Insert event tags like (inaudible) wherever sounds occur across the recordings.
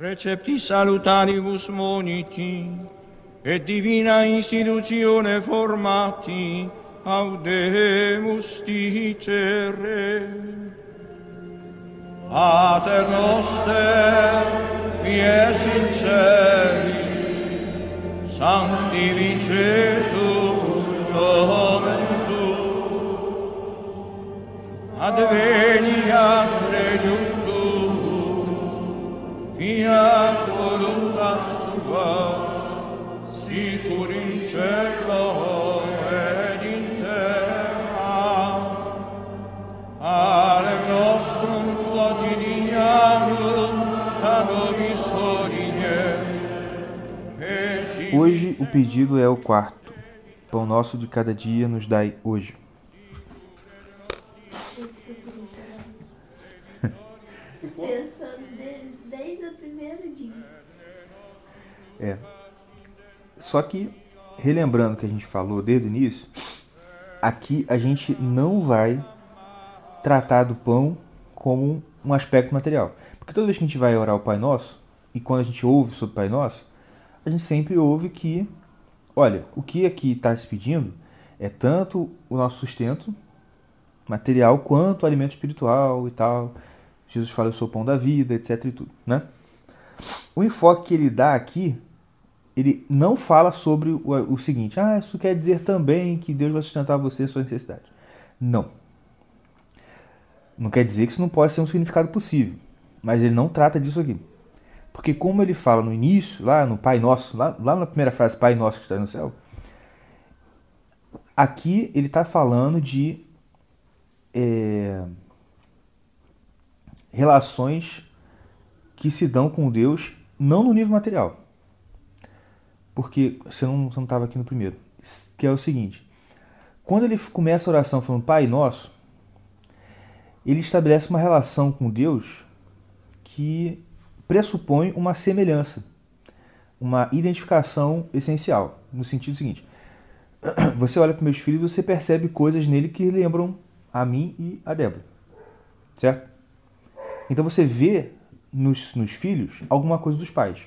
Recepti salutaribus moniti, et divina institutione formati, audemus dicere. Pater noster, qui es in celis, sanctificetur nomen tuum, adveniat regnum fiat voluntas tua, sicur in cielo ed in terra. Pane nostrum quotidianum da nobis et Hoje o pedido é o quarto. Pão nosso de cada dia nos dai hoje. (laughs) Isso que eu queria falar. Pensando desde, desde o primeiro dia. É. Só que, relembrando o que a gente falou desde o início, aqui a gente não vai tratar do pão como um aspecto material. Porque toda vez que a gente vai orar o Pai Nosso, e quando a gente ouve sobre o Pai Nosso, a gente sempre ouve que, olha, o que aqui está se pedindo é tanto o nosso sustento material quanto o alimento espiritual e tal. Jesus fala, eu sou o pão da vida, etc e tudo, né? O enfoque que ele dá aqui, ele não fala sobre o, o seguinte, ah, isso quer dizer também que Deus vai sustentar você e sua necessidade. Não. Não quer dizer que isso não pode ser um significado possível, mas ele não trata disso aqui. Porque como ele fala no início, lá no Pai Nosso, lá, lá na primeira frase, Pai Nosso que está no céu, aqui ele está falando de é, relações que se dão com Deus não no nível material. Porque você não estava aqui no primeiro. Que é o seguinte: quando ele começa a oração falando Pai Nosso, ele estabelece uma relação com Deus que pressupõe uma semelhança, uma identificação essencial. No sentido seguinte: (clears throat) você olha para meus filhos e você percebe coisas nele que lembram a mim e a Débora. Certo? Então você vê nos, nos filhos alguma coisa dos pais.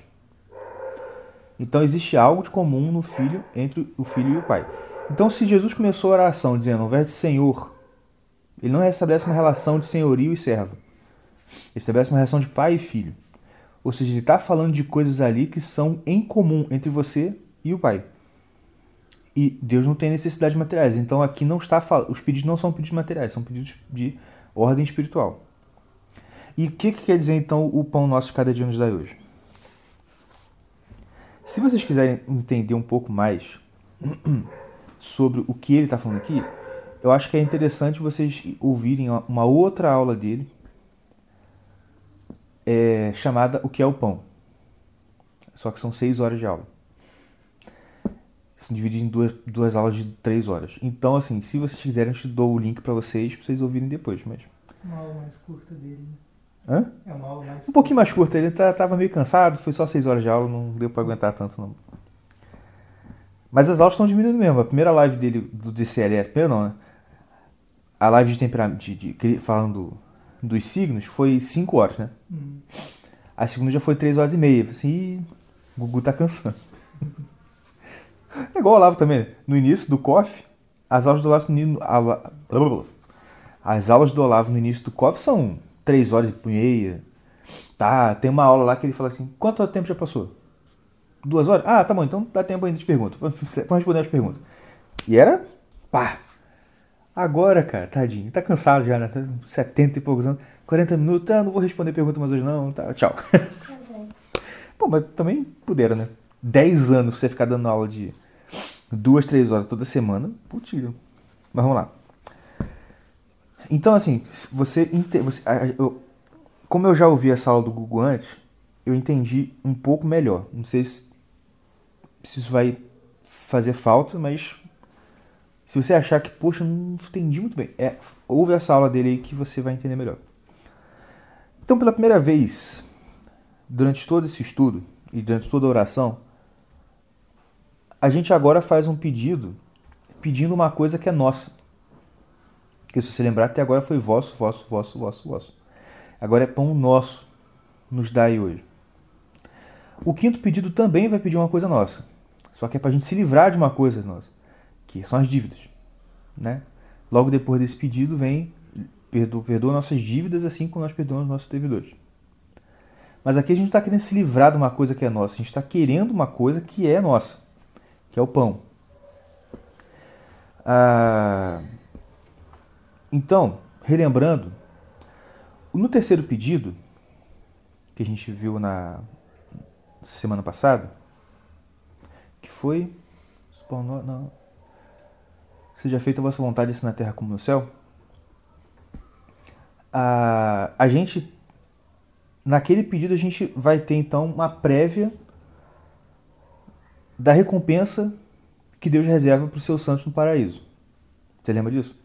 Então existe algo de comum no filho entre o filho e o pai. Então se Jesus começou a oração dizendo de Senhor, ele não estabelece uma relação de senhorio e servo. Ele estabelece uma relação de pai e filho. Ou seja, ele está falando de coisas ali que são em comum entre você e o pai. E Deus não tem necessidade de materiais. Então aqui não está os pedidos não são pedidos materiais, são pedidos de ordem espiritual. E o que, que quer dizer então o pão nosso cada dia nos dá hoje? Se vocês quiserem entender um pouco mais (clears throat) sobre o que ele está falando aqui, eu acho que é interessante vocês ouvirem uma outra aula dele é, chamada O que é o Pão. Só que são seis horas de aula. São divididas em duas, duas aulas de três horas. Então, assim, se vocês quiserem, eu te dou o link para vocês, para vocês ouvirem depois. Mas... Uma aula mais curta dele. né? Hã? É uma aula mais Um pouquinho mais curta. Ele tá, tava meio cansado, foi só seis horas de aula, não deu para aguentar tanto, não. Mas as aulas estão diminuindo mesmo. A primeira live dele do DCL, a primeira não, né? A live de temperamento, de, de- falando dos signos, foi 5 horas, né? Hum. A segunda já foi 3 horas e meia. Falei assim, Ih, o Gugu tá cansando. É igual o Olavo também. né? No início do COF, as aulas do Olavo no As aulas do Olavo no início do COF são 3 horas e meia. Tá, tem uma aula lá que ele fala assim, quanto tempo já passou? Duas horas? Ah, tá bom, então dá tempo ainda de pergunta. Vamos (laughs) responder as perguntas. E era, pá. Agora, cara, tadinho, tá cansado já, né? Tá 70 e poucos anos. 40 minutos, ah, não vou responder pergunta mais hoje não, tá, tchau. (laughs) Pô, mas também puderam, né? 10 anos você ficar dando aula de duas, três horas toda semana, putz. Mas vamos lá. Então, assim, você, você eu- como eu já ouvi essa aula do Google antes, eu entendi um pouco melhor. Não sei se, se isso vai fazer falta, mas se você achar que, poxa, não entendi muito bem, é, ouve essa aula dele aí que você vai entender melhor. Então, pela primeira vez, durante todo esse estudo e durante toda a oração, a gente agora faz um pedido, pedindo uma coisa que é nossa. Que se você lembrar, até agora foi vosso, vosso, vosso, vosso, vosso. Agora é pão nosso, nos dai hoje. O quinto pedido também vai pedir uma coisa nossa. Só que é para a gente se livrar de uma coisa nossa, que são as dívidas. Né? Logo depois desse pedido vem perdoa, perdoa nossas dívidas assim como nós perdoamos nossos devedores. Mas aqui a gente está querendo se livrar de uma coisa que é nossa. A gente está querendo uma coisa que é nossa, que é o pão. Ah, então, relembrando, no terceiro pedido, que a gente viu na semana passada, que foi. Não, seja feita a vossa vontade, assim na terra como no céu. A, a gente naquele pedido a gente vai ter então uma prévia da recompensa que Deus reserva para os seus santos no paraíso. Você lembra disso?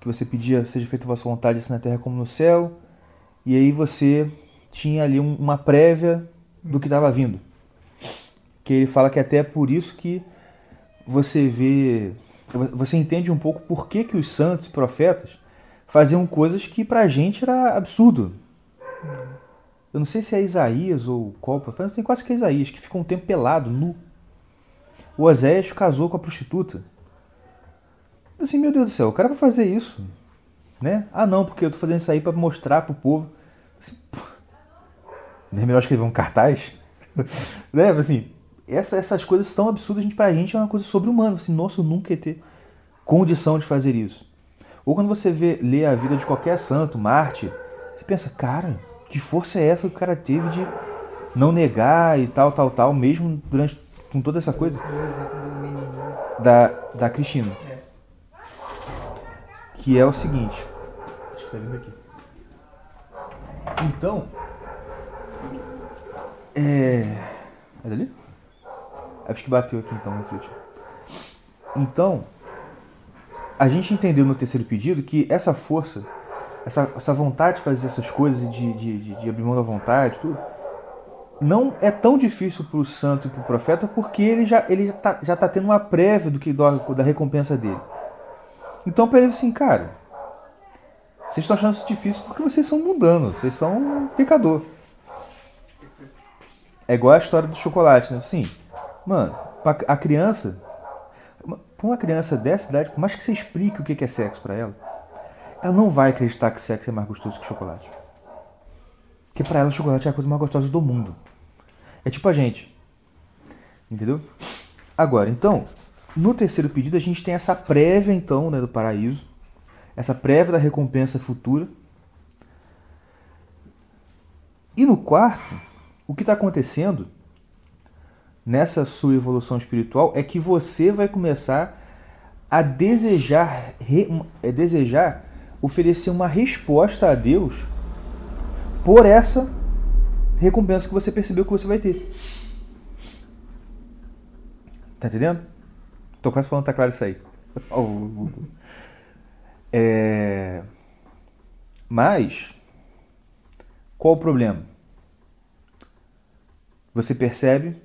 Que você pedia, seja feita a vossa vontade, assim na terra como no céu, e aí você tinha ali uma prévia do que estava vindo. Que ele fala que até é por isso que você vê, você entende um pouco por que, que os santos e profetas faziam coisas que para a gente era absurdo. Eu não sei se é Isaías ou qual profeta, tem quase que é Isaías, que ficou um tempo pelado, nu. O Oséias casou com a prostituta. Assim, meu Deus do céu, o cara pra fazer isso, né? Ah, não, porque eu tô fazendo isso aí para mostrar pro povo. Assim, não é melhor escrever um cartaz? (laughs) né? Assim, essa, essas coisas tão absurdas, gente, pra gente é uma coisa sobre-humana. Assim, nossa, eu nunca ia ter condição de fazer isso. Ou quando você vê, lê a vida de qualquer santo, Marte, você pensa, cara, que força é essa que o cara teve de não negar e tal, tal, tal, mesmo durante com toda essa coisa? Da, da Cristina. Que é o seguinte. Escrevendo aqui. Então. É. É dali? É acho que bateu aqui então, refletiu. Então. A gente entendeu no terceiro pedido que essa força essa, essa vontade de fazer essas coisas, de, de, de, de abrir mão da vontade, tudo, não é tão difícil para o santo e para o profeta porque ele já ele já está já tá tendo uma prévia do que da recompensa dele. Então para ele assim, cara, vocês estão achando isso difícil porque vocês são mundanos, vocês são um pecador. É igual a história do chocolate, né? Assim, mano, a criança, para uma criança dessa idade, por mais que você explique o que é sexo para ela, ela não vai acreditar que sexo é mais gostoso que chocolate. Porque para ela chocolate é a coisa mais gostosa do mundo. É tipo a gente. Entendeu? Agora, então, no terceiro pedido a gente tem essa prévia então, né, do paraíso, essa prévia da recompensa futura. E no quarto, o que está acontecendo nessa sua evolução espiritual é que você vai começar a desejar, re, é, desejar oferecer uma resposta a Deus por essa recompensa que você percebeu que você vai ter. Tá entendendo? Tô quase falando, tá claro isso aí. é... Mas, qual o problema? Você percebe,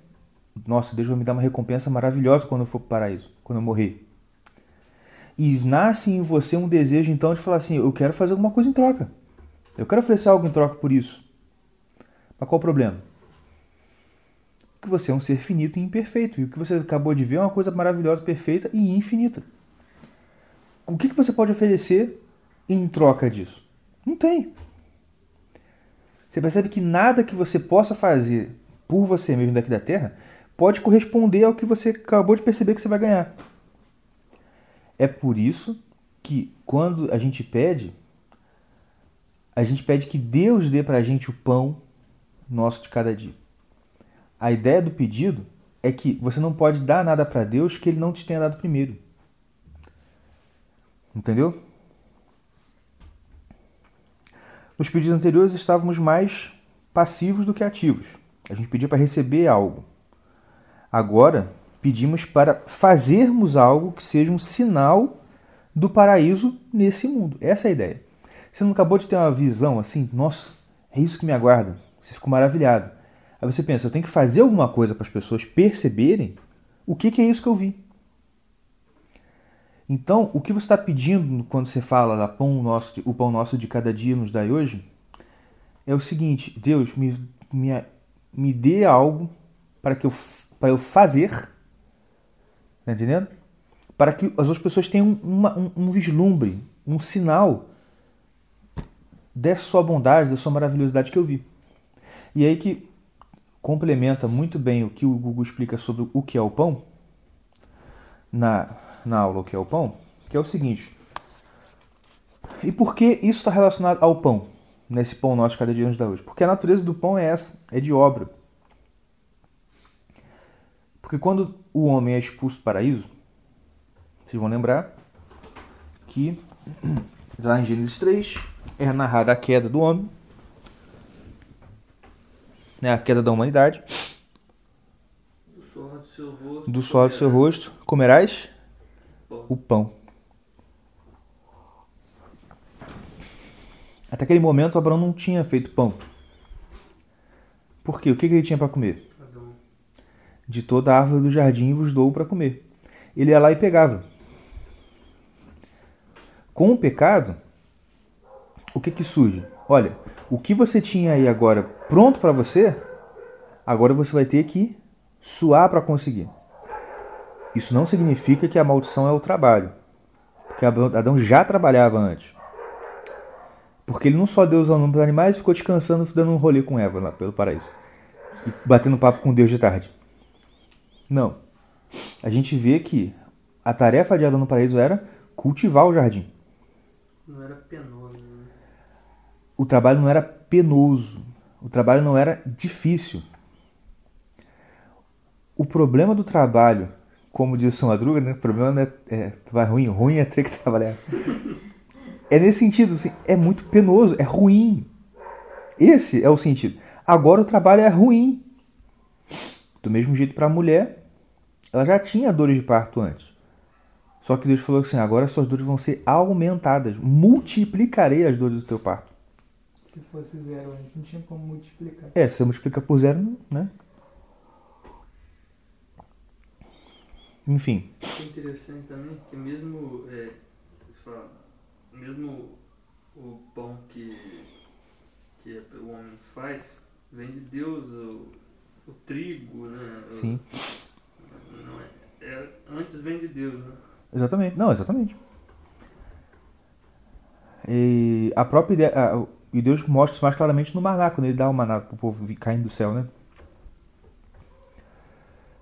nossa, Deus vai me dar uma recompensa maravilhosa quando eu for para o paraíso, quando eu morrer. E nasce em você um desejo então de falar assim: eu quero fazer alguma coisa em troca. Eu quero oferecer algo em troca por isso. Mas qual o problema? Que você é um ser finito e imperfeito. E o que você acabou de ver é uma coisa maravilhosa, perfeita e infinita. O que, que você pode oferecer em troca disso? Não tem. Você percebe que nada que você possa fazer por você mesmo daqui da Terra pode corresponder ao que você acabou de perceber que você vai ganhar. É por isso que quando a gente pede, a gente pede que Deus dê para a gente o pão nosso de cada dia. A ideia do pedido é que você não pode dar nada para Deus que Ele não te tenha dado primeiro. Entendeu? Nos pedidos anteriores estávamos mais passivos do que ativos. A gente pedia para receber algo. Agora Pedimos para fazermos algo que seja um sinal do paraíso nesse mundo. Essa é a ideia. Você não acabou de ter uma visão assim, nossa, é isso que me aguarda. Você ficou maravilhado. Aí você pensa, eu tenho que fazer alguma coisa para as pessoas perceberem o que, que é isso que eu vi. Então, o que você está pedindo quando você fala da pão nosso, o pão nosso de cada dia nos dai hoje, é o seguinte: Deus, me, me, me dê algo para que eu, para eu fazer, tá entendendo? Para que as outras pessoas tenham uma, um, um vislumbre, um sinal dessa sua bondade, da sua maravilhosidade que eu vi. E aí que complementa muito bem o que o Google explica sobre o que é o pão, na, na aula o que é o pão, que é o seguinte. E por que isso está relacionado ao pão, nesse pão nosso cada dia hoje? Porque a natureza do pão é essa, é de obra. Porque quando o homem é expulso do paraíso, vocês vão lembrar que (clears throat) lá em Gênesis 3 é narrada a queda do homem, né, a queda da humanidade. Do suor do seu rosto. Do suor do seu rosto comerás Pão. o pão. Até aquele momento, Abraão não tinha feito pão. Por quê? O que ele tinha para comer? De toda a árvore do jardim vos dou para comer. Ele ia lá e pegava. Com o pecado, o que que surge? Olha, o que você tinha aí agora pronto para você, agora você vai ter que suar para conseguir. Isso não significa que a maldição é o trabalho. Porque Adão já trabalhava antes. Porque ele não só deu os nomes para animais, ficou descansando, dando um rolê com Eva lá pelo paraíso. E batendo papo com Deus de tarde. Não. A gente vê que a tarefa de Adão no paraíso era cultivar o jardim. Não era penoso. O trabalho não era penoso. O trabalho não era difícil. O problema do trabalho, como diz o São Madruga, né? O problema não é, é vai ruim, ruim é ter que (laughs) trabalhar. É nesse sentido, assim, é muito penoso, é ruim. Esse é o sentido. Agora o trabalho é ruim. Do mesmo jeito para a mulher, ela já tinha dores de parto antes. Só que Deus falou assim: agora suas dores vão ser aumentadas. Multiplicarei as dores do teu parto. Se fosse zero antes, não tinha como multiplicar. É, se você multiplica por zero, né? Enfim. O que é interessante também que mesmo, é, fala, mesmo o pão que, que o homem faz, vem de Deus, o, o trigo, né? O- Sim. não é, é- antes vem de Deus, né? Exatamente. Não, exatamente. E a própria ideia. E Deus mostra isso mais claramente no maná, quando ele dá o maná para o povo caindo do céu, né?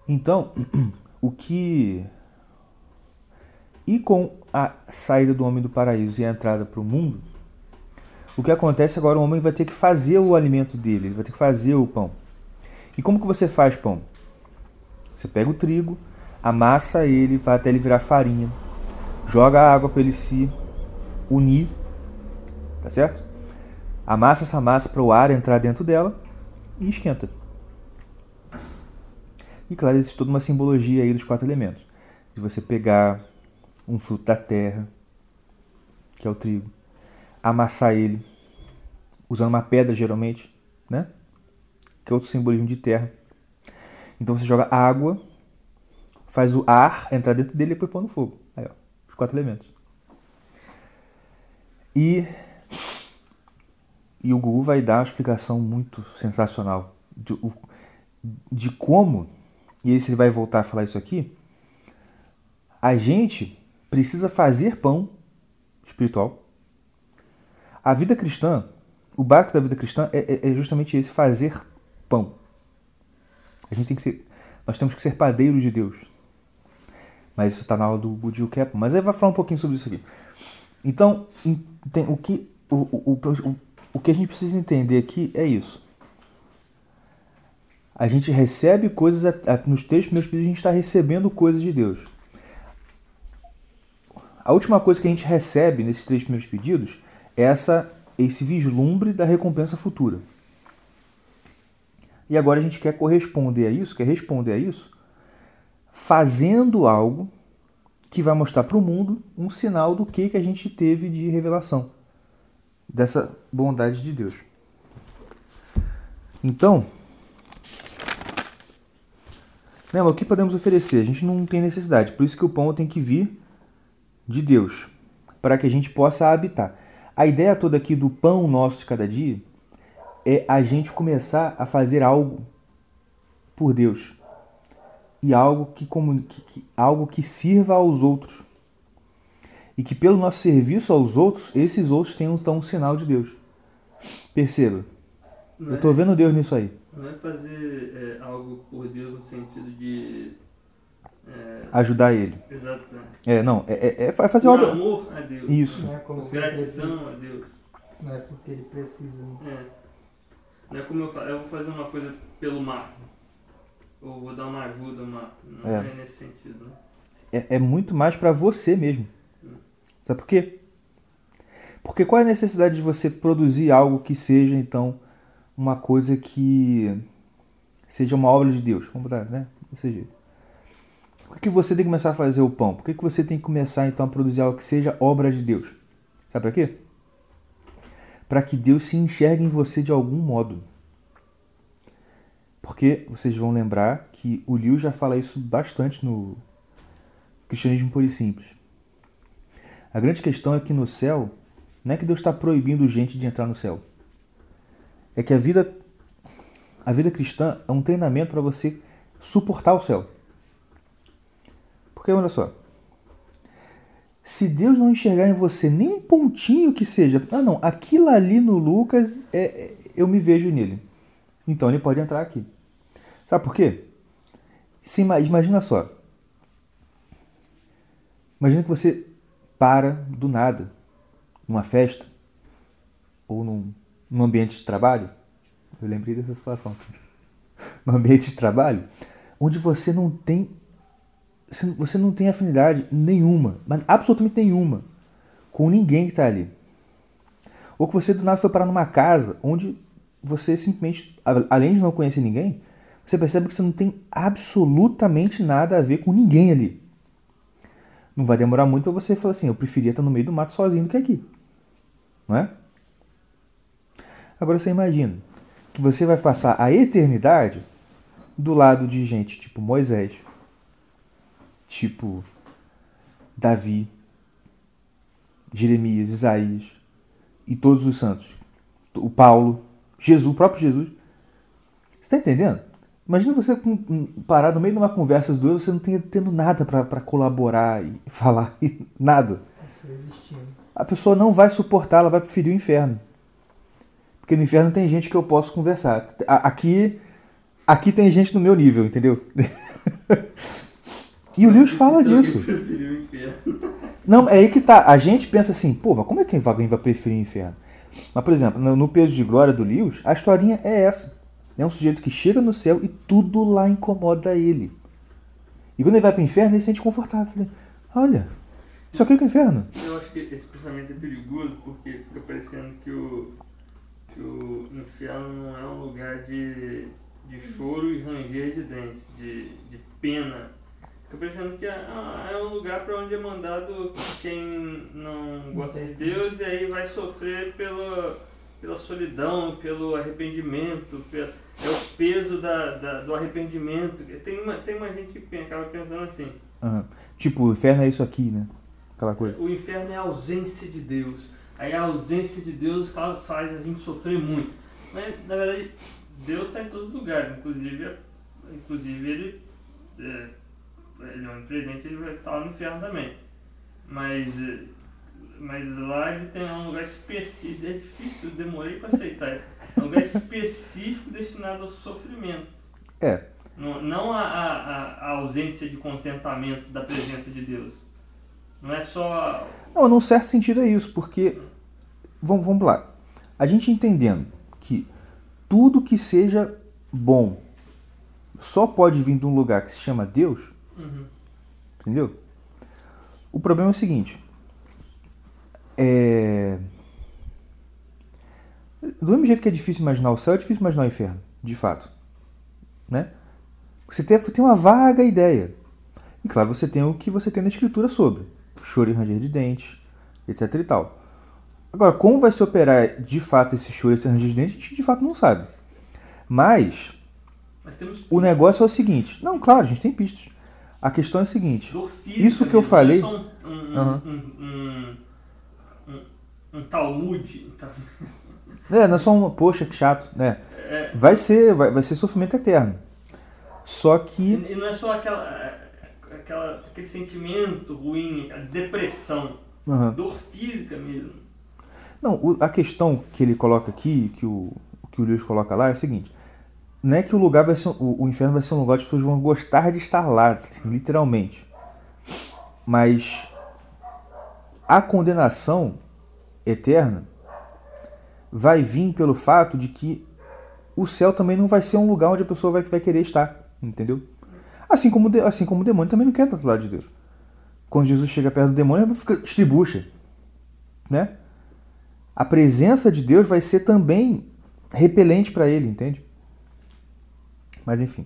Então, (clears throat) o que. E com a saída do homem do paraíso e a entrada para o mundo, o que acontece agora? O homem vai ter que fazer o alimento dele, ele vai ter que fazer o pão. E como que você faz pão? Você pega o trigo, amassa ele, vai até ele virar farinha, joga a água para ele se unir, tá certo? Amassa essa massa para o ar entrar dentro dela e esquenta. E claro, existe toda uma simbologia aí dos quatro elementos. De você pegar um fruto da terra, que é o trigo, amassar ele, usando uma pedra geralmente, né? Que é outro simbolismo de terra. Então você joga água, faz o ar entrar dentro dele e depois põe no fogo. Aí, ó, os quatro elementos. E, e o Google vai dar uma explicação muito sensacional de, de como, e esse ele vai voltar a falar isso aqui, a gente precisa fazer pão espiritual. A vida cristã, o barco da vida cristã é, é- é justamente esse, fazer pão. A gente tem que ser, nós temos que ser padeiros de Deus. Mas isso está na aula do Budil Kaplan. Mas aí vai falar um pouquinho sobre isso aqui. Então, em- tem- o, que, o, o, o, o que a gente precisa entender aqui é isso. A gente recebe coisas, nos três primeiros pedidos a gente está recebendo coisas de Deus. A última coisa que a gente recebe nesses três primeiros pedidos é essa, esse vislumbre da recompensa futura. E agora a gente quer corresponder a isso, quer responder a isso, fazendo algo que vai mostrar para o mundo um sinal do que, que a gente teve de revelação dessa bondade de Deus. Então, lembra, o que podemos oferecer? A gente não tem necessidade, por isso que o pão tem que vir de Deus, para que a gente possa habitar. A ideia toda aqui do pão nosso de cada dia é a gente começar a fazer algo por Deus e algo que, que- que- algo que sirva aos outros. E que pelo nosso serviço aos outros, esses outros tenham então um sinal de Deus. Perceba, Não eu é- estou vendo Deus nisso aí. Não é fazer é, algo por Deus no sentido de. É, Ajudar ele. exato. É, não, é, é, é fazer Por obra. amor a Deus. Isso. Não é como gratidão a Deus. Não é porque ele precisa. né? É. Não é como eu falo, eu vou fazer uma coisa pelo mar. Ou vou dar uma ajuda, uma. Não É. é, nesse sentido, né? É, é muito mais para você mesmo. Sabe por quê? Porque qual é a necessidade de você produzir algo que seja, então, uma coisa que seja uma obra de Deus? Vamos botar, né? Desse jeito. Por que, você tem que começar a fazer o pão? Por que você tem que começar, então, a produzir algo que seja obra de Deus? Sabe para quê? Para que Deus se enxergue em você de algum modo. Porque vocês vão lembrar que o Liu já fala isso bastante no Cristianismo Puro e Simples. A grande questão é que no céu, não é que Deus está proibindo gente de entrar no céu. É que a vida, a vida cristã é um treinamento para você suportar o céu. Porque olha só, se Deus não enxergar em você nem um pontinho que seja, ah não, aquilo ali no Lucas, é, é- eu me vejo nele. Então ele pode entrar aqui. Sabe por quê? Se, ima- imagina só. Imagina que você para do nada numa festa ou num, num ambiente de trabalho. Eu lembrei dessa situação. (laughs) no ambiente de trabalho, onde você não tem você não- tem afinidade nenhuma, mas absolutamente nenhuma, com ninguém que está ali. Ou que você do nada foi parar numa casa onde você simplesmente, além de não conhecer ninguém, você percebe que você não tem absolutamente nada a ver com ninguém ali. Não vai demorar muito para você falar assim, eu preferia estar no meio do mato sozinho do que aqui. Não é? Agora você imagina que você vai passar a eternidade do lado de gente tipo Moisés, tipo Davi, Jeremias, Isaías e todos os santos. O Paulo, Jesus, o próprio Jesus. Você está entendendo? Imagina você parar no meio de uma conversa dos dois, você não tem, tendo nada para colaborar e (laughs) falar, e nada. A pessoa não vai suportar, ela vai preferir o inferno. Porque no inferno tem gente que eu posso conversar. Aqui, aqui tem gente no meu nível, entendeu? (laughs) e o Lewis fala disso. Eu preferi o inferno. Não, é aí que tá. A gente pensa assim, pô, mas como é que alguém vai preferir o inferno? Mas, por exemplo, no, no Peso de Glória do Lewis, a historinha é essa. É um sujeito que chega no céu e tudo lá incomoda ele. E quando ele vai pro inferno, ele se sente confortável. Olha, isso aqui é é o inferno. Eu acho que esse pensamento é perigoso porque fica parecendo que o, que o inferno não é um lugar de, de choro e ranger de dentes, de, de pena. Fica parecendo que é, ah, é um lugar para onde é mandado quem não gosta de Deus e aí vai sofrer pela, pela solidão, pelo arrependimento, pela, é o peso da, da- do arrependimento. Tem uma, tem uma gente que acaba pensando assim. Aham. Tipo, o inferno é isso aqui, né? Aquela coisa. O inferno é a ausência de Deus. Aí a ausência de Deus fa- faz a gente sofrer muito. Mas, na verdade, Deus está em todos os lugares. Inclusive, inclusive ele, é, ele é onipresente, ele vai estar lá no inferno também. Mas, é, mas lá ele tem um lugar específico. É difícil, eu demorei para aceitar isso. É um lugar específico destinado ao sofrimento. É. Não, não a, a, a- a ausência de contentamento da presença de Deus. Não é só Não, num certo sentido é isso, porque. Vamos, vamos lá. A gente entendendo que tudo que seja bom só pode vir de um lugar que se chama Deus, Uhum. entendeu? O problema é o seguinte. É. Do mesmo jeito que é difícil imaginar o céu, é difícil imaginar o inferno, de fato. Né? Você tem, tem uma vaga ideia. E claro, você tem o que você tem na escritura sobre. Choro e ranger de dentes, etc e tal. Agora, como vai se operar de fato esse choro e esse ranger de dentes, a gente de fato não sabe. Mas Mas temos o negócio é o seguinte. Não, claro, a gente tem pistas. A questão é a seguinte. física Isso que eu falei- é só um, um, um, um, Talmud. tá? É, não é só uma, poxa, que chato, né? É, Vai ser, vai, vai ser sofrimento eterno. Só que. e não é só aquela, aquela, aquele sentimento ruim, aquela depressão, Aham. dor física mesmo. Não, o- a questão que ele coloca aqui, que o, que o Lewis coloca lá, é o seguinte: não é que o lugar vai ser. O, o inferno vai ser um lugar onde as pessoas vão gostar de estar lá, assim, literalmente. Mas a condenação eterna vai vir pelo fato de que o céu também não vai ser um lugar onde a pessoa vai, vai querer estar, entendeu? Assim como, assim como o demônio também não quer estar do lado de Deus. Quando Jesus chega perto do demônio, ele fica estribucha, né? A presença de Deus vai ser também repelente para ele, entende? Mas enfim.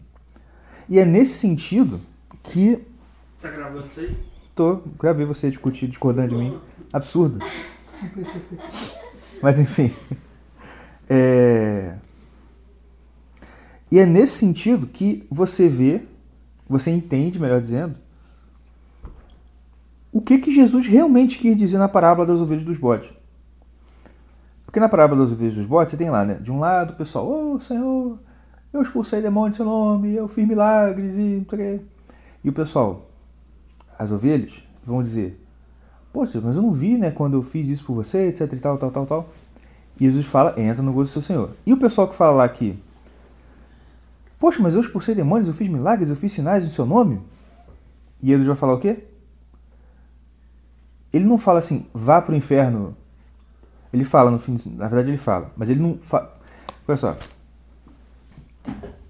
E é nesse sentido que Tá gravando isso aí? tô, gravei você discutir, discordando de mim. Absurdo. (laughs) Mas enfim. É... E é nesse sentido que você vê, você entende, melhor dizendo, o que, que Jesus realmente quis dizer na parábola das ovelhas dos bodes. Porque na parábola das ovelhas dos bodes, você tem lá, né? De um lado, o pessoal, ô Senhor, eu expulsei demônio em seu nome, eu fiz milagres e. E o pessoal, as ovelhas, vão dizer, Poxa, mas eu não vi, né, quando eu fiz isso por você, etc e tal, tal, tal, tal. E Jesus fala, entra no gozo do seu Senhor. E o pessoal que fala lá que, poxa, mas eu expulsei demônios, eu fiz milagres, eu fiz sinais em seu nome. E Jesus vai falar o quê? Ele não fala assim, vá pro inferno. Ele fala no fim, na verdade ele fala, mas ele não fala. Olha só.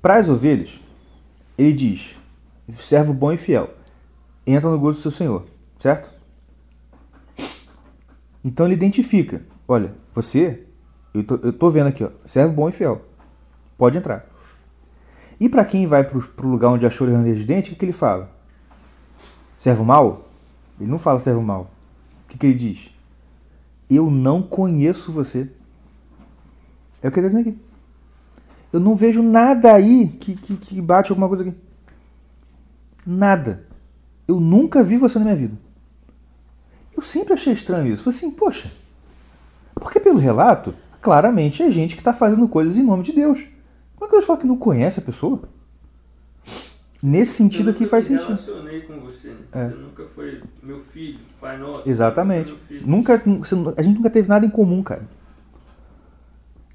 Para as ovelhas, ele diz, servo bom e fiel, entra no gozo do seu Senhor, certo? Então ele identifica, olha, você, eu tô, eu tô vendo aqui, ó, servo bom e fiel, pode entrar. E para quem vai pro, pro lugar onde achou o ranger de dente, o que, que ele fala? Servo mal? Ele não fala servo mal. O que, que ele diz? Eu não conheço você. É o que ele está aqui. Eu não vejo nada aí que, que, que bate alguma coisa aqui. Nada. Eu nunca vi você na minha vida. Eu sempre achei estranho isso. Falei assim, poxa, porque pelo relato, claramente é gente que está fazendo coisas em nome de Deus. Como é que Deus fala que não conhece a pessoa? Nesse sentido eu aqui faz sentido. relacionei com você. né? É. Você nunca foi meu filho, pai nosso. Exatamente. Nunca, a gente nunca teve nada em comum, cara.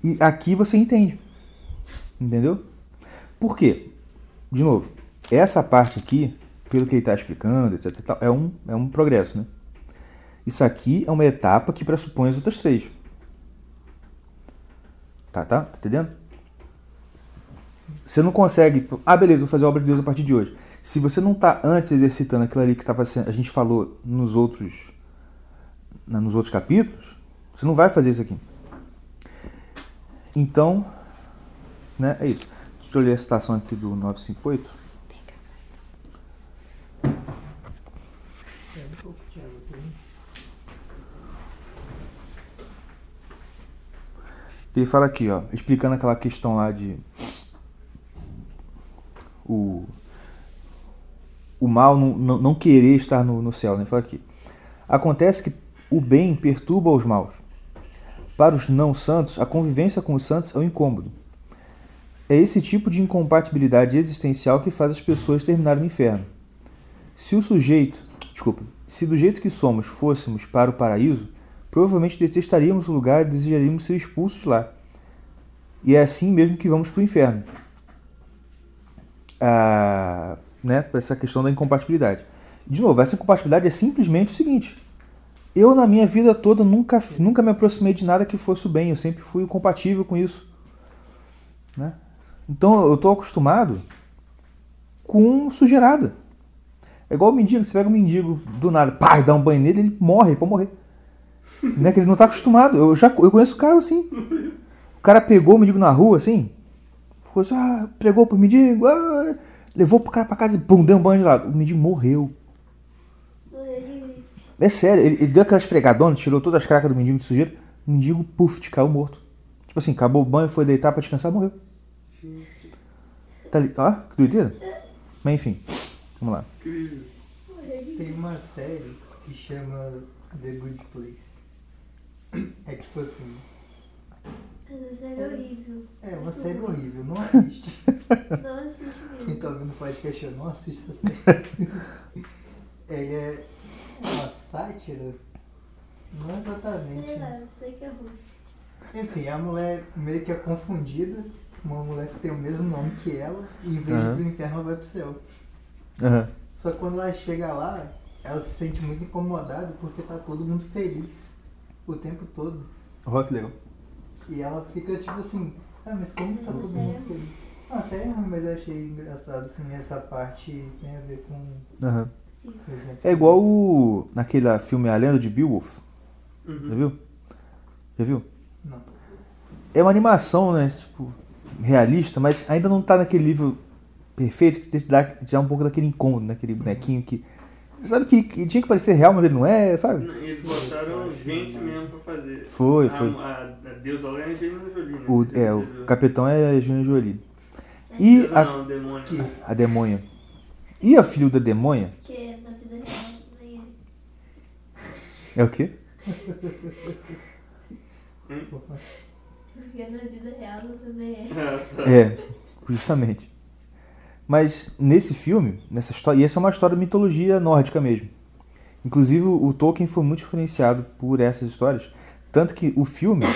E aqui você entende. Entendeu? Por quê? De novo, essa parte aqui, pelo que ele está explicando, etc. é, um, é um progresso, né? Isso aqui é uma etapa que pressupõe as outras três. Tá, tá? Tá entendendo? Você não consegue. Ah, beleza, vou fazer a obra de Deus a partir de hoje. Se você não está antes exercitando aquilo ali que tava sendo, a gente falou nos outros, nos outros capítulos, você não vai fazer isso aqui. Então, né, é isso. Deixa eu ler a citação aqui do 958. É um pouco de água também. Ele fala aqui, ó, explicando aquela questão lá de o, o mal não, não, querer estar no, no céu, né? Ele fala aqui. Acontece que o bem perturba os maus. Para os não santos, a convivência com os santos é um incômodo. É esse tipo de incompatibilidade existencial que faz as pessoas terminarem no inferno. Se o sujeito, desculpa, se do jeito que somos fôssemos para o paraíso, provavelmente detestaríamos o lugar e desejaríamos ser expulsos lá. E é assim mesmo que vamos para o inferno. Ah, né, para essa questão da incompatibilidade. De novo, essa incompatibilidade é simplesmente o seguinte: eu na minha vida toda nunca, nunca me aproximei de nada que fosse o bem, eu sempre fui compatível com isso. Né? Então eu estou acostumado com sujeirada. É igual o mendigo, você pega um mendigo do nada, pá, dá um banho nele, ele morre, ele pode morrer. Né? Que ele não está acostumado. Eu já eu conheço caso assim. O cara pegou o mendigo na rua, assim, ficou assim, ah, pregou pro mendigo, ah, levou pro cara pra casa e pum, deu um banho de lado. O mendigo morreu. É sério, ele, ele deu aquela esfregadona, tirou todas as cracas do mendigo de sujeira, o mendigo, puf, caiu morto. Tipo assim, acabou o banho, foi deitar pra descansar, morreu. Tá ali, ó, que doideira. Mas enfim, vamos lá. Tem uma série que chama The Good Place. É tipo assim. Essa série é horrível. É uma série horrível, não (laughs) assiste. Não assiste mesmo. Quem tá ouvindo podcast, eu não assisto essa série. (laughs) Ele é uma sátira? Não exatamente. Sei né? lá, eu sei que é ruim. Enfim, a mulher meio que é confundida. Uma mulher que tem o mesmo nome que ela. E em vez de ir pro inferno, ela vai pro céu. Aham. Só que quando ela chega lá, ela se sente muito incomodada porque tá todo mundo feliz o tempo todo. Olha que legal. E ela fica tipo assim, ah, mas como que tá todo mundo é feliz? Ah, sério, mas eu achei engraçado assim, essa parte tem a ver com Aham. Sim. por exemplo. É igual o. naquele filme A Lenda de Beowulf. Já Uhum. viu? Já viu? Não. É uma animação, né? Tipo, realista, mas ainda não tá naquele nível perfeito que te dá, te dá um pouco daquele incômodo, naquele bonequinho que. Você sabe que, que tinha que parecer real, mas ele não é, sabe? Não, Eles botaram gente mesmo pra fazer. Foi, A- foi. A, a deusa lá é a Angelina Jolie, né? O, é, o capitão é Júnior Jolie. E Deusa a, Não, demônio. Que a demônia. E a filha da demônia Porque na vida real nem é. é o quê? porra, Porque na vida real também é. (laughs) Ah, tá. É, justamente. Mas nesse filme, nessa história, e essa é uma história de mitologia nórdica mesmo. Inclusive o Tolkien foi muito influenciado por essas histórias, tanto que o filme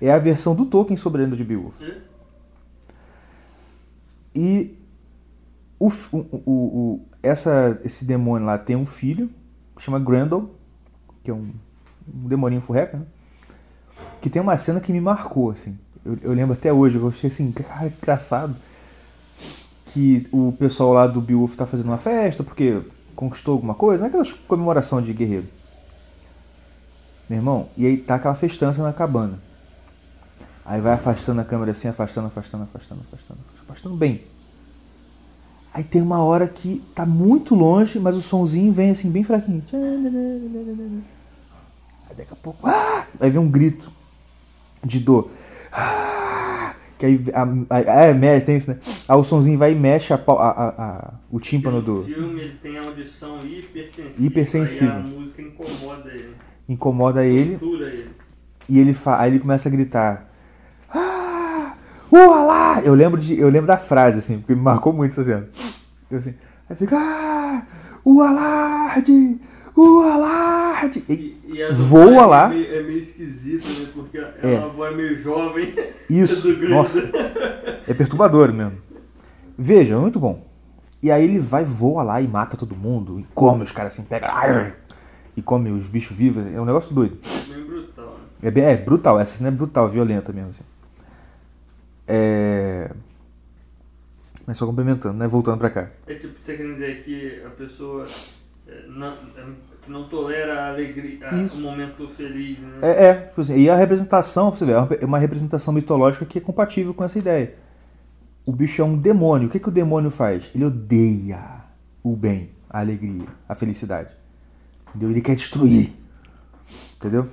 é a versão do Tolkien sobre a lenda de Beowulf. É? E o, o, o, essa, esse demônio lá tem um filho, que chama Grendel, que é um, um demoninho furreca, né? que tem uma cena que me marcou, assim. Eu, eu lembro até hoje, eu achei assim, cara, engraçado. Que o pessoal lá do Beowulf tá fazendo uma festa, porque conquistou alguma coisa, aquelas comemoração de guerreiro. Meu irmão, e aí tá aquela festança na cabana. Aí vai afastando a câmera assim, afastando, afastando, afastando, afastando, afastando bem. Aí tem uma hora que tá muito longe, mas o sonzinho vem assim, bem fraquinho. Aí daqui a pouco. Ah! Aí vem um grito de dor. Ah! Que aí. A, a, é, mexe, tem isso, né? Aí o sonzinho vai e mexe a, a, o tímpano no do. filme ele tem audição hipersensível. Hipersensível. A música incomoda ele. Incomoda ele. Ele. E ele fa... aí ele começa a gritar. Ah! Ualá! Eu lembro, de... eu lembro da frase, assim, porque me marcou muito essa cena. Eu assim, aí fica. Ah! O alarde! O alarde! E- E, a Voa dublagem lá. É meio, é meio esquisita, né? Porque é, É. uma voz meio jovem. (laughs) Isso, nossa. É perturbador mesmo. Veja, é muito bom. E aí ele vai, voa lá e mata todo mundo. E come os caras assim, pega. arr, E come os bichos vivos. É um negócio doido. Brutal, né? É, bem- é brutal, essa cena é brutal, violenta mesmo. Assim. É. Mas só complementando, né? Voltando pra cá. É tipo, você quer dizer que a pessoa é, não, é, que não tolera a alegria, Isso. o momento feliz, né? É, é e a representação, você ver, é uma- é uma representação mitológica que é compatível com essa ideia. O bicho é um demônio. O que, que o demônio faz? Ele odeia o bem, a alegria, a felicidade. Entendeu? Ele quer destruir. Entendeu?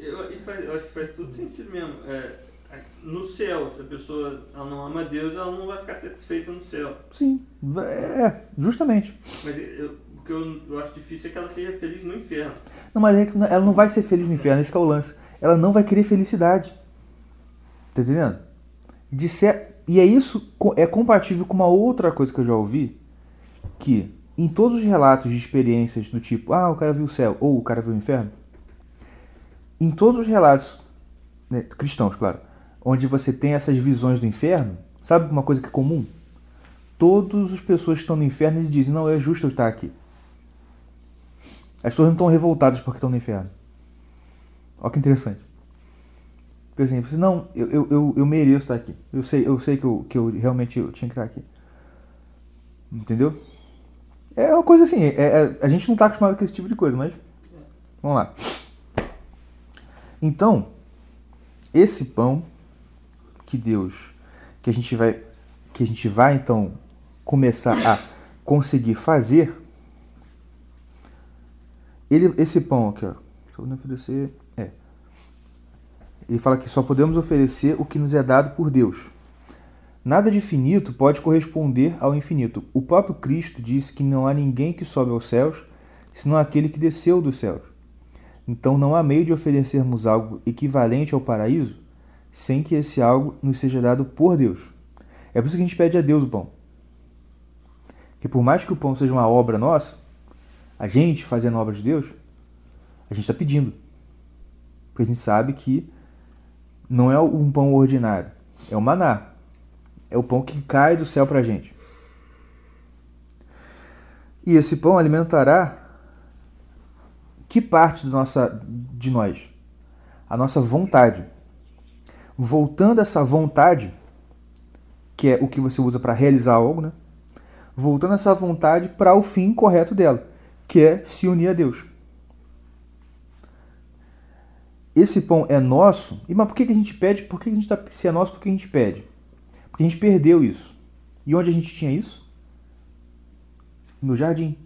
Eu, eu acho que faz todo sentido mesmo. É, a- no céu, se a pessoa ela não ama Deus, ela não vai ficar satisfeita no céu. Sim. É, justamente. Mas eu, que eu, eu acho difícil é que ela seja feliz no inferno. Não, mas é ela não vai ser feliz no inferno, esse é o lance. Ela não vai querer felicidade. Tá entendendo? De ser- E é isso, é compatível com uma outra coisa que eu já ouvi, que em todos os relatos de experiências do tipo, ah, o cara viu o céu, ou o cara viu o inferno, em todos os relatos, né, cristãos, claro, onde você tem essas visões do inferno, sabe uma coisa que é comum? Todas as pessoas que estão no inferno dizem, não, é justo eu estar aqui. As pessoas não estão revoltadas porque estão no inferno. Olha que interessante. Por exemplo, assim, não, eu, eu, eu, eu mereço estar aqui. Eu sei, eu sei que, eu, que eu realmente eu tinha que estar aqui. Entendeu? É uma coisa assim, é- é- a gente não está acostumado com esse tipo de coisa, mas. Vamos lá. Então, esse pão que Deus, que a gente vai, que a gente vai então começar a conseguir fazer, ele, esse pão aqui, ó, só podemos oferecer, é. Ele fala que só podemos oferecer o que nos é dado por Deus. Nada de finito pode corresponder ao infinito. O próprio Cristo disse que não há ninguém que sobe aos céus, senão aquele que desceu dos céus. Então não há meio de oferecermos algo equivalente ao paraíso sem que esse algo nos seja dado por Deus. É por isso que a gente pede a Deus o pão. que por mais que o pão seja uma obra nossa, a gente fazendo a obra de Deus, a gente está pedindo. Porque a gente sabe que não é um pão ordinário, é o maná. É o pão que cai do céu para a gente. E esse pão alimentará que parte de, nossa, de nós? A nossa vontade. Voltando essa vontade, que é o que você usa para realizar algo, né? Voltando essa vontade para o fim correto dela, que é se unir a Deus. Esse pão é nosso, e mas por que, a gente pede? Por que a gente tá, se é nosso, por que a gente pede? Porque a gente perdeu isso. E onde a gente tinha isso? No jardim.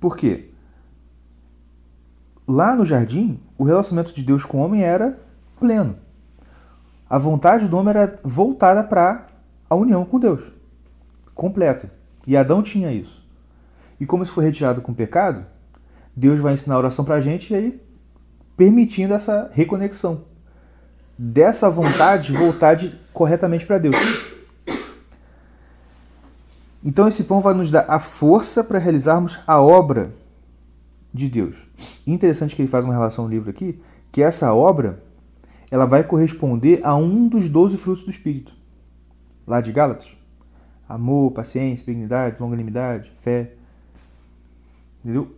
Por quê? Lá no jardim, o relacionamento de Deus com o homem era pleno. A vontade do homem era voltada para a união com Deus, completa. E Adão tinha isso. E como isso foi retirado com o pecado, Deus vai ensinar a oração para a gente e aí permitindo essa reconexão dessa vontade voltar de, corretamente para Deus. Então esse pão vai nos dar a força para realizarmos a obra de Deus. Interessante que ele faz uma relação no livro aqui, que essa obra ela vai corresponder a um dos doze frutos do Espírito. Lá de Gálatas. Amor, paciência, benignidade, longanimidade, fé. Entendeu?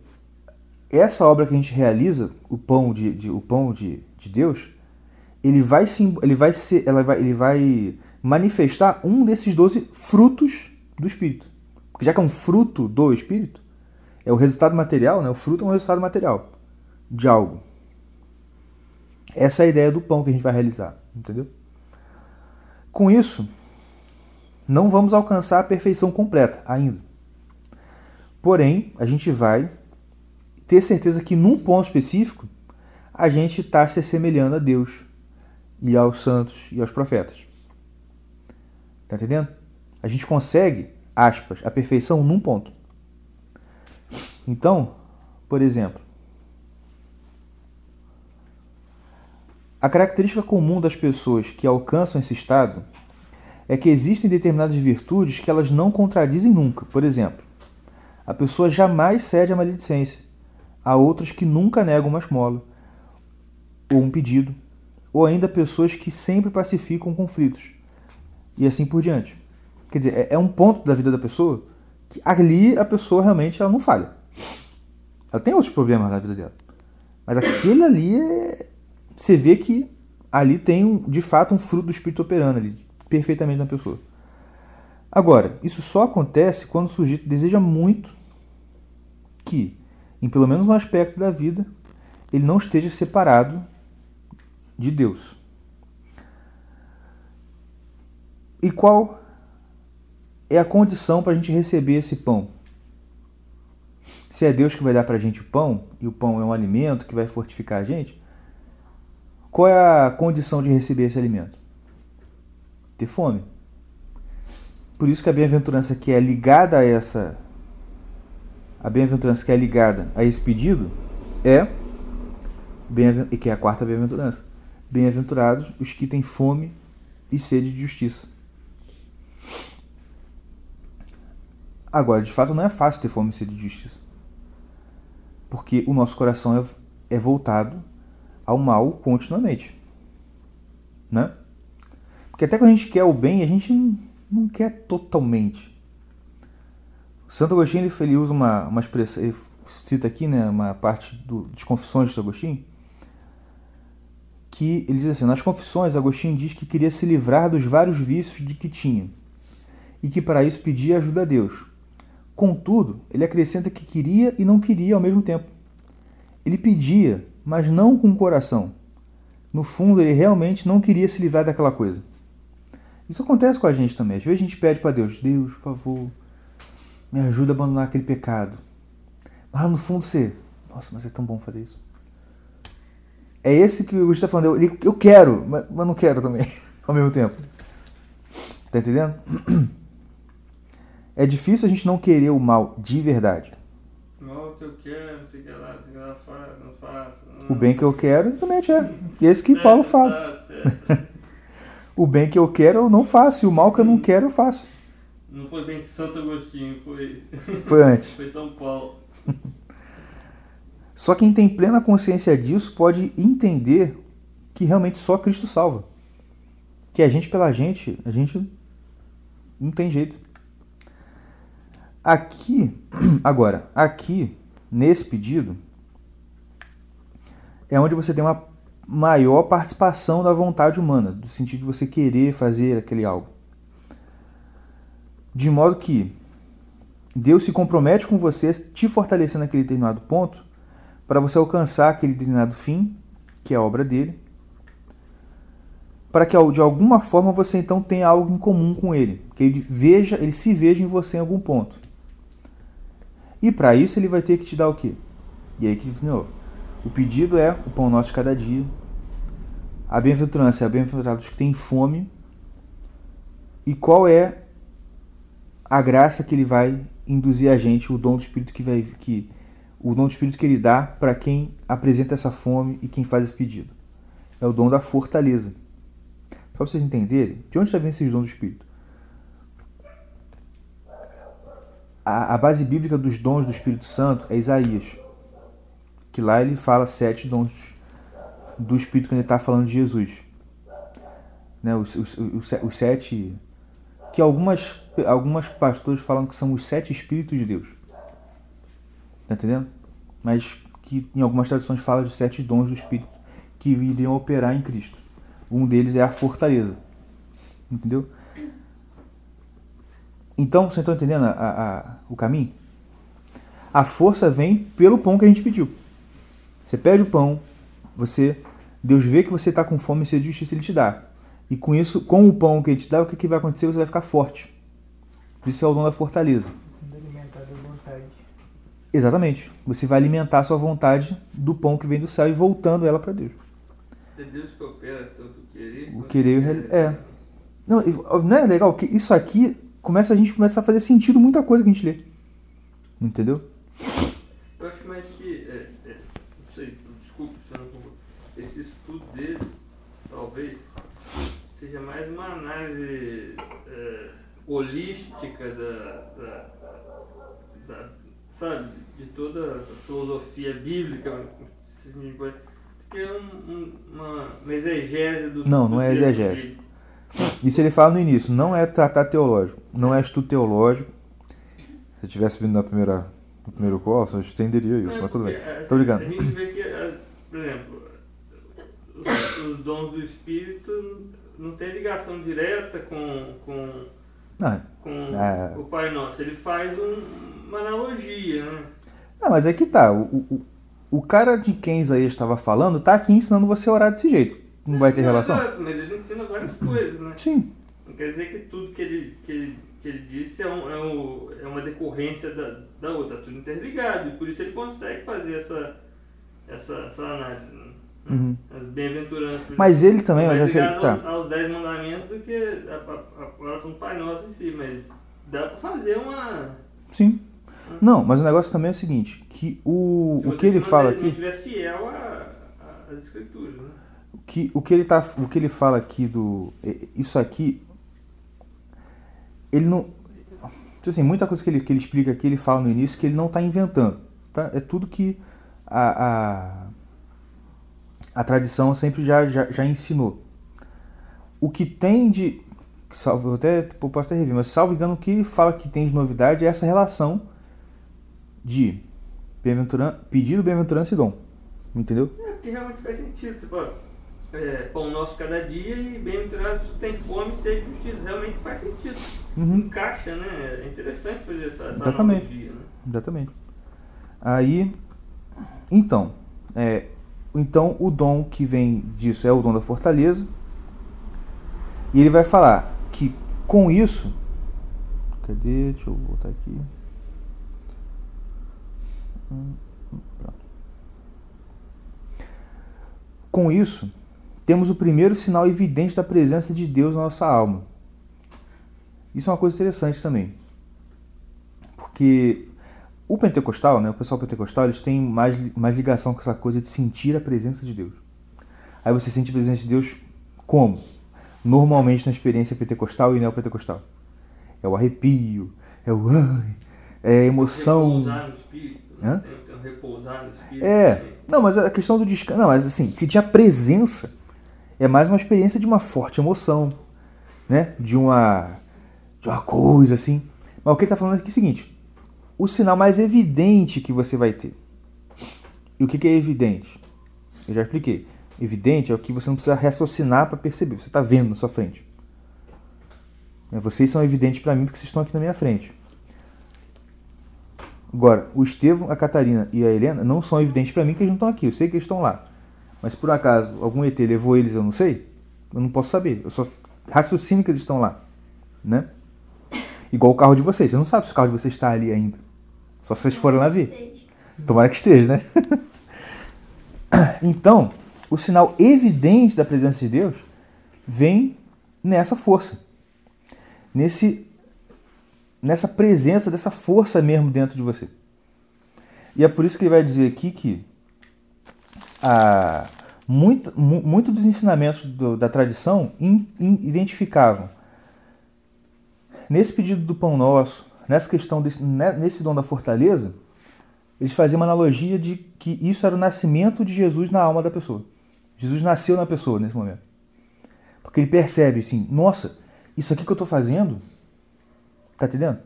Essa obra que a gente realiza, o pão de, de o pão de, de Deus, ele vai, ele vai ser, ela vai, ele vai manifestar um desses doze frutos do Espírito. Porque já que é um fruto do Espírito, é o resultado material, né? O fruto é um resultado material de algo. Essa é a ideia do pão que a gente vai realizar, entendeu? Com isso, não vamos alcançar a perfeição completa ainda. Porém, a gente vai ter certeza que num ponto específico a gente está se assemelhando a Deus e aos santos e aos profetas. Tá entendendo? A gente consegue, aspas, a perfeição num ponto. Então, por exemplo, a característica comum das pessoas que alcançam esse estado é que existem determinadas virtudes que elas não contradizem nunca. Por exemplo, a pessoa jamais cede à maledicência. Há outras que nunca negam uma esmola ou um pedido, ou ainda pessoas que sempre pacificam conflitos e assim por diante. Quer dizer, é um ponto da vida da pessoa que ali a pessoa realmente ela não falha. Ela tem outros problemas na vida dela. Mas aquele ali é... Você vê que ali tem, de fato, um fruto do espírito operando ali, perfeitamente na pessoa. Agora, isso só acontece quando o sujeito deseja muito que, em pelo menos um aspecto da vida, ele não esteja separado de Deus. E qual é a condição para a gente receber esse pão? Se é Deus que vai dar para a gente o pão, e o pão é um alimento que vai fortificar a gente, qual é a condição de receber esse alimento? Ter fome. Por isso que a bem-aventurança que é ligada a essa a bem-aventurança que é ligada a esse pedido é e que é a quarta bem-aventurança. Bem-aventurados os que têm fome e sede de justiça. Agora, de fato, não é fácil ter fome e sede de justiça porque o nosso coração é, é voltado ao mal continuamente. Né? Porque até quando a gente quer o bem, a gente não, quer totalmente. Santo Agostinho ele, ele usa uma, uma expressão, ele cita aqui né, uma parte do, das confissões de Santo Agostinho, que ele diz assim: nas confissões, Agostinho diz que queria se livrar dos vários vícios de que tinha e que para isso pedia ajuda a Deus. Contudo, ele acrescenta que queria e não queria ao mesmo tempo. Ele pedia, mas não com o coração. No fundo, ele realmente não queria se livrar daquela coisa. Isso acontece com a gente também. Às vezes a gente pede para Deus: Deus, por favor, me ajuda a abandonar aquele pecado. Mas lá no fundo você, nossa, mas é tão bom fazer isso. É esse que o Gustavo está falando. Eu, eu quero, mas, mas não quero também, (laughs) ao mesmo tempo. Tá entendendo? É difícil a gente não querer o mal de verdade. Mal que eu quero, não sei o que lá, não sei o que lá, faço, não faço. Não... O bem que eu quero exatamente é. Esse que Paulo fala. Tá, certo. (laughs) O bem que eu quero eu não faço, e o mal que eu não quero eu faço. Não foi bem Santo Agostinho, foi, Foi antes. (laughs) foi São Paulo. (laughs) Só quem tem plena consciência disso pode entender que realmente só Cristo salva. Que a gente pela gente, a gente não tem jeito. Aqui, (clears throat) agora, aqui, nesse pedido, é onde você tem uma maior participação da vontade humana, do sentido de você querer fazer aquele algo. De modo que Deus se compromete com você, te fortalecendo naquele determinado ponto, para você alcançar aquele determinado fim, que é a obra dele, para que de alguma forma você então tenha algo em comum com ele, que ele veja, ele se veja em você em algum ponto. E para isso ele vai ter que te dar o quê? E aí que de novo, o pedido é o pão nosso de cada dia. A bem-aventurança é a bem-aventurada dos que têm fome. E qual é a graça que ele vai induzir a gente, o dom do Espírito que vai que o dom do Espírito que ele dá para quem apresenta essa fome e quem faz esse pedido. É o dom da fortaleza. Para vocês entenderem, de onde está vindo esses dons do Espírito? A, a base bíblica dos dons do Espírito Santo é Isaías, que lá ele fala sete dons do Espírito quando ele está falando de Jesus. Né, os, os, os, os sete. Que algumas, algumas pastores falam que são os sete Espíritos de Deus. Tá entendendo? Mas que em algumas tradições fala de sete dons do Espírito que iriam operar em Cristo. Um deles é a fortaleza. Entendeu? Então, vocês estão entendendo a, a, o caminho? A força vem pelo pão que a gente pediu. Você pede o pão, você Deus vê que você está com fome e sede de justiça, ele te dá. E com isso, com o pão que ele te dá, o que, que vai acontecer? Você vai ficar forte. Isso é o dom da fortaleza. Exatamente. Você vai alimentar a sua vontade do pão que vem do céu e voltando ela para Deus. É Deus que opera tanto o querer. O querer e o é. Não, não é legal que isso aqui começa a gente começa a fazer sentido muita coisa que a gente lê. Entendeu? Eu acho mais que. É, é, não sei, desculpe se eu não concordo. Esse estudo dele, talvez, seja mais uma análise é, holística da, da, da- Sabe? De toda a filosofia bíblica. se pode- que um, um, uma, uma exegese do. Não, não é exegese. Isso ele fala no início, não é tratar teológico, não é estudo teológico. Se eu tivesse vindo na primeira, no primeiro curso, eu estenderia isso, mas tudo bem. assim, Tô brincando. A gente vê que, ah, por exemplo, os, os dons do Espírito não tem ligação direta com, com, Ah, com É. o Pai Nosso. Ele faz um- uma analogia, né? ah, mas é que tá, o, o, o cara de quem Isaías estava falando tá aqui ensinando você a orar desse jeito. Não vai ter Não, relação? exato, mas ele ensina várias coisas, né? Sim. Não quer dizer que tudo que ele, que ele, que ele disse é, um, é, um, é uma decorrência da, da outra, tá tudo interligado. E por isso ele consegue fazer essa, essa, essa análise. Uhum. As bem-aventuranças. Mas ele também, mas mais essa aí que tá. aos, aos dez mandamentos do que a, a, a oração do Pai Nosso em si, mas dá pra fazer uma. Sim. Não, mas o negócio também é o seguinte, que o, se o que ele se fala aqui, estiver fiel às escrituras, né? que o que ele tá, o que ele fala aqui do isso aqui ele não tipo assim, muita coisa que ele, que ele explica aqui, ele fala no início que ele não está inventando, tá? É tudo que a, a, a tradição sempre já, já, já ensinou. O que tem de salvo, eu até eu posso até rever, mas salvo engano o que fala que tem de novidade é essa relação de bem-aventuran- pedido, bem-aventurança e dom. Entendeu? É, porque realmente faz sentido. Você fala, é, pão nosso cada dia e bem-aventurados tem fome, sede e justiça. Realmente faz sentido. Uhum. Encaixa, né? É interessante fazer essa, essa Exatamente. analogia, né? Exatamente. Aí, então, é, então o dom que vem disso é o dom da fortaleza. E ele vai falar que com isso, cadê? Deixa eu voltar aqui. Hum, pronto. Com isso, temos o primeiro sinal evidente da presença de Deus na nossa alma. Isso é uma coisa interessante também. Porque o pentecostal, né, o pessoal pentecostal, eles têm mais, mais ligação com essa coisa de sentir a presença de Deus. Aí você sente a presença de Deus como? Normalmente na experiência pentecostal e neopentecostal. é o arrepio, é o ai, é a emoção. Repousar no espírito. né? Hã? Repousar no espírito. É, também. não, mas a questão do descanso. Não, mas assim, se tinha presença, é mais uma experiência de uma forte emoção, né? De uma, de uma coisa assim. Mas o que ele está falando aqui é o seguinte: o sinal mais evidente que você vai ter. E o que, é evidente? Eu já expliquei. Evidente é o que você não precisa raciocinar para perceber. Você está vendo na sua frente. Né, Vocês são evidentes para mim porque vocês estão aqui na minha frente. Agora, o Estevão, a Catarina e a Helena não são evidentes para mim que eles não estão aqui. Eu sei que eles estão lá. Mas por acaso algum ET levou eles, eu não sei. Eu não posso saber. Eu só raciocínio que eles estão lá, né? Igual o carro de vocês. Você não sabe se o carro de vocês está ali ainda. Só se vocês forem lá ver. Tomara que esteja, né? (laughs) então, o sinal evidente da presença de Deus vem nessa força. Nesse nessa presença dessa força mesmo dentro de você. E é por isso que ele vai dizer aqui que a, muito, mu- muito dos ensinamentos do- da tradição in- in- identificavam nesse pedido do pão nosso, nessa questão desse, ne- nesse dom da fortaleza, eles faziam uma analogia de que isso era o nascimento de Jesus na alma da pessoa. Jesus nasceu na pessoa nesse momento. Porque ele percebe assim, nossa, isso aqui que eu estou fazendo, tá entendendo?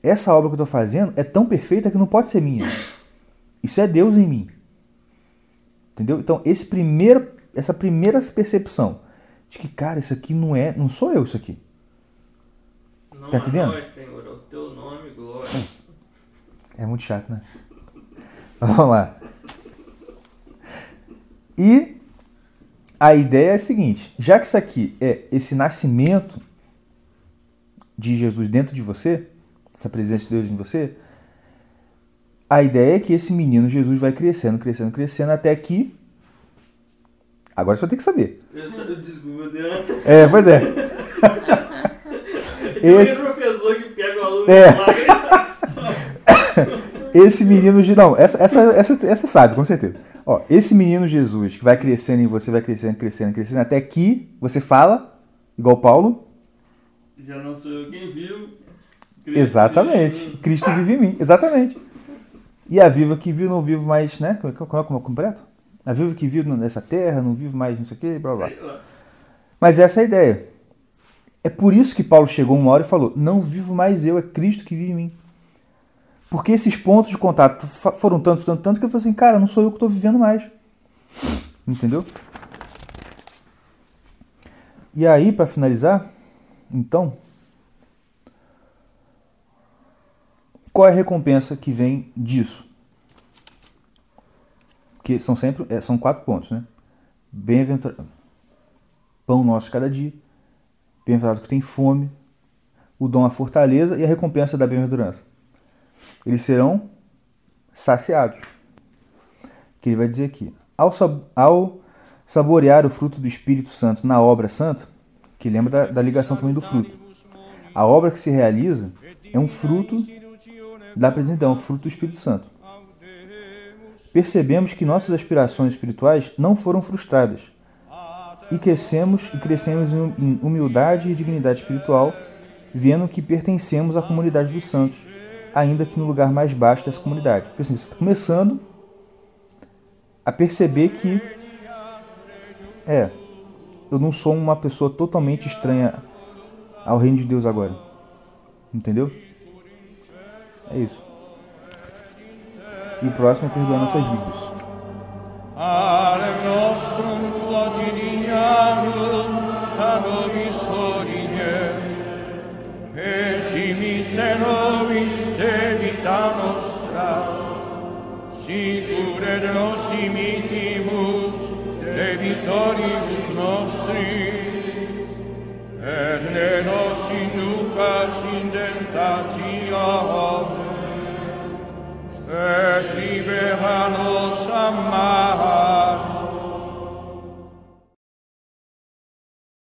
Essa obra que eu estou fazendo é tão perfeita que não pode ser minha. Isso é Deus em mim. Entendeu? Então, esse primeiro, essa primeira percepção de que, cara, isso aqui não é, não sou eu isso aqui. Não Tá a entendendo? nós, Senhor, ao teu nome, glória. É muito chato, né? (laughs) Vamos lá. E a ideia é a seguinte: já que isso aqui é esse nascimento de Jesus dentro de você, essa presença de Deus em você, a ideia é que esse menino Jesus vai crescendo, crescendo, crescendo até que. Agora você vai ter que saber. Eu tô- Desculpa, Deus. É, pois é. (laughs) Esse- professor que pega o aluno É. (laughs) Esse menino de não, essa essa essa essa sabe, com certeza. Ó, esse menino Jesus que vai crescendo em você, vai crescendo, crescendo, crescendo até que você fala igual Paulo. Já não sou eu quem viu. Cristo Exatamente. vive. Cristo vive em mim, exatamente. E a viva que viu não vivo mais, né? Como é como é como é completo? A viva que vive nessa terra, não vive mais não sei o que, blá blá. Sei lá. Mas essa é a ideia. É por isso que Paulo chegou uma hora e falou: Não vivo mais eu, é Cristo que vive em mim. Porque esses pontos de contato foram tanto, tanto, tanto que eu falei assim: Cara, não sou eu que estou vivendo mais. Entendeu? E aí, para finalizar, então, qual é a recompensa que vem disso? Que são sempre é, são quatro pontos, né? Bem-aventurado pão nosso cada dia, bem-aventurado que tem fome, o dom a fortaleza e a recompensa da bem-aventurança. Eles serão saciados. Que ele vai dizer aqui. Ao, sab- ao saborear o fruto do Espírito Santo na obra santa, que lembra da, da ligação também do fruto. A obra que se realiza é um fruto da presença, é um fruto do Espírito Santo. Percebemos que nossas aspirações espirituais não foram frustradas e crescemos e crescemos em hum, em humildade e dignidade espiritual, vendo que pertencemos à comunidade dos santos, ainda que no lugar mais baixo dessa comunidade. Porque assim, você está começando a perceber que é, eu não sou uma pessoa totalmente estranha ao reino de Deus agora. Entendeu? É isso. E o próximo é perdoar nossas dívidas. Nostrum Mariam, a nobis origine, et imite nobis de vita nostra, sicur et nos imitimus de vitoribus nostris, et ne nos inducas in tentationem, et libera nos a